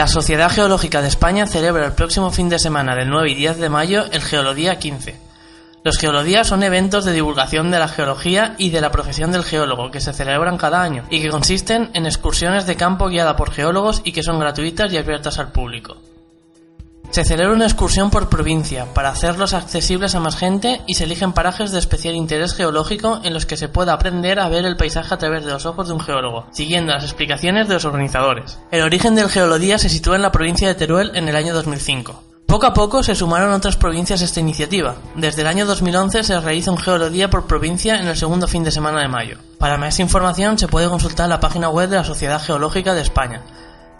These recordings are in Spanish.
La Sociedad Geológica de España celebra el próximo fin de semana del 9 y 10 de mayo el Geolodía 15. Los geolodías son eventos de divulgación de la geología y de la profesión del geólogo que se celebran cada año y que consisten en excursiones de campo guiada por geólogos y que son gratuitas y abiertas al público. Se celebra una excursión por provincia para hacerlos accesibles a más gente y se eligen parajes de especial interés geológico en los que se pueda aprender a ver el paisaje a través de los ojos de un geólogo, siguiendo las explicaciones de los organizadores. El origen del geolodía se sitúa en la provincia de Teruel en el año 2005. Poco a poco se sumaron otras provincias a esta iniciativa. Desde el año 2011 se realiza un geolodía por provincia en el segundo fin de semana de mayo. Para más información se puede consultar la página web de la Sociedad Geológica de España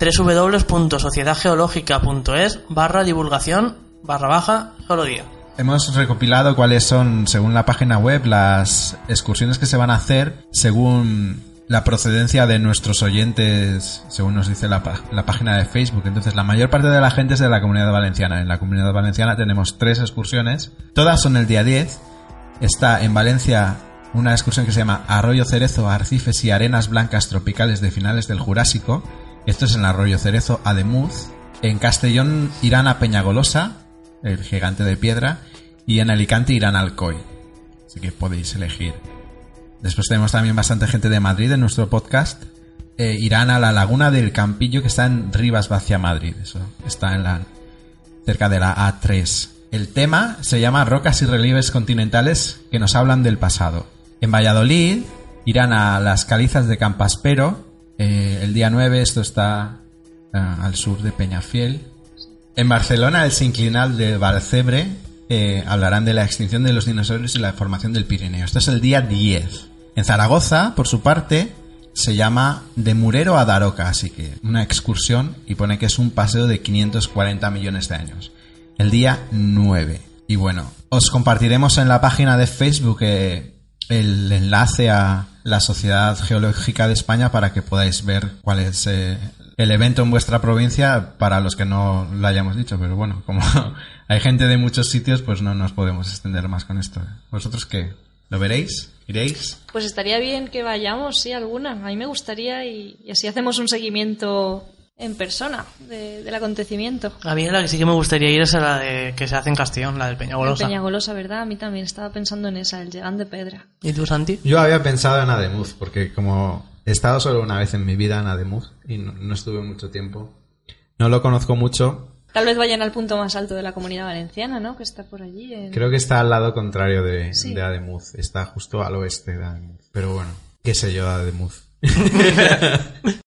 www.sociedadgeológica.es barra divulgación barra baja geología. Hemos recopilado cuáles son, según la página web, las excursiones que se van a hacer según la procedencia de nuestros oyentes, según nos dice la, la, página de Facebook. Entonces, la mayor parte de la gente es de la comunidad valenciana. En la comunidad valenciana tenemos tres excursiones. Todas son el día 10. Está en Valencia una excursión que se llama Arroyo Cerezo, Arcifes y Arenas Blancas Tropicales de finales del Jurásico. Esto es en Arroyo Cerezo, Ademuz. En Castellón irán a Peñagolosa, el gigante de piedra. Y en Alicante irán al Alcoy. Así que podéis elegir. Después tenemos también bastante gente de Madrid en nuestro podcast. Eh, irán a la laguna del Campillo que está en Rivas Vacia Madrid. Eso está en la cerca de la A3. El tema se llama Rocas y relieves continentales que nos hablan del pasado. En Valladolid irán a las calizas de Campaspero eh, el día 9, esto está eh, al sur de Peñafiel. En Barcelona, el sinclinal de Valcebre eh, hablarán de la extinción de los dinosaurios y la formación del Pirineo. Esto es el día 10. En Zaragoza, por su parte, se llama De Murero a Daroca, así que una excursión y pone que es un paseo de 540 millones de años. El día 9. Y bueno, os compartiremos en la página de Facebook el enlace a la Sociedad Geológica de España para que podáis ver cuál es eh, el evento en vuestra provincia para los que no lo hayamos dicho. Pero bueno, como hay gente de muchos sitios, pues no nos podemos extender más con esto. ¿Vosotros qué? ¿Lo veréis? ¿Iréis? Pues estaría bien que vayamos, sí, alguna. A mí me gustaría y, y así hacemos un seguimiento en persona del acontecimiento. A mí la que sí que me gustaría ir es a la de, que se hace en Castellón, la del Peñagolosa. Peñagolosa, ¿verdad? A mí también estaba pensando en esa, el Llegán de Pedra. ¿Y tú, Santi? Yo había pensado en Ademuz, porque como he estado solo una vez en mi vida en Ademuz y no, estuve mucho tiempo, no lo conozco mucho. Tal vez vayan al punto más alto de la comunidad valenciana, ¿no? Que está por allí. Creo que está al lado contrario de, de Ademuz. Está justo al oeste de Ademuz. Pero bueno, qué sé yo de Ademuz.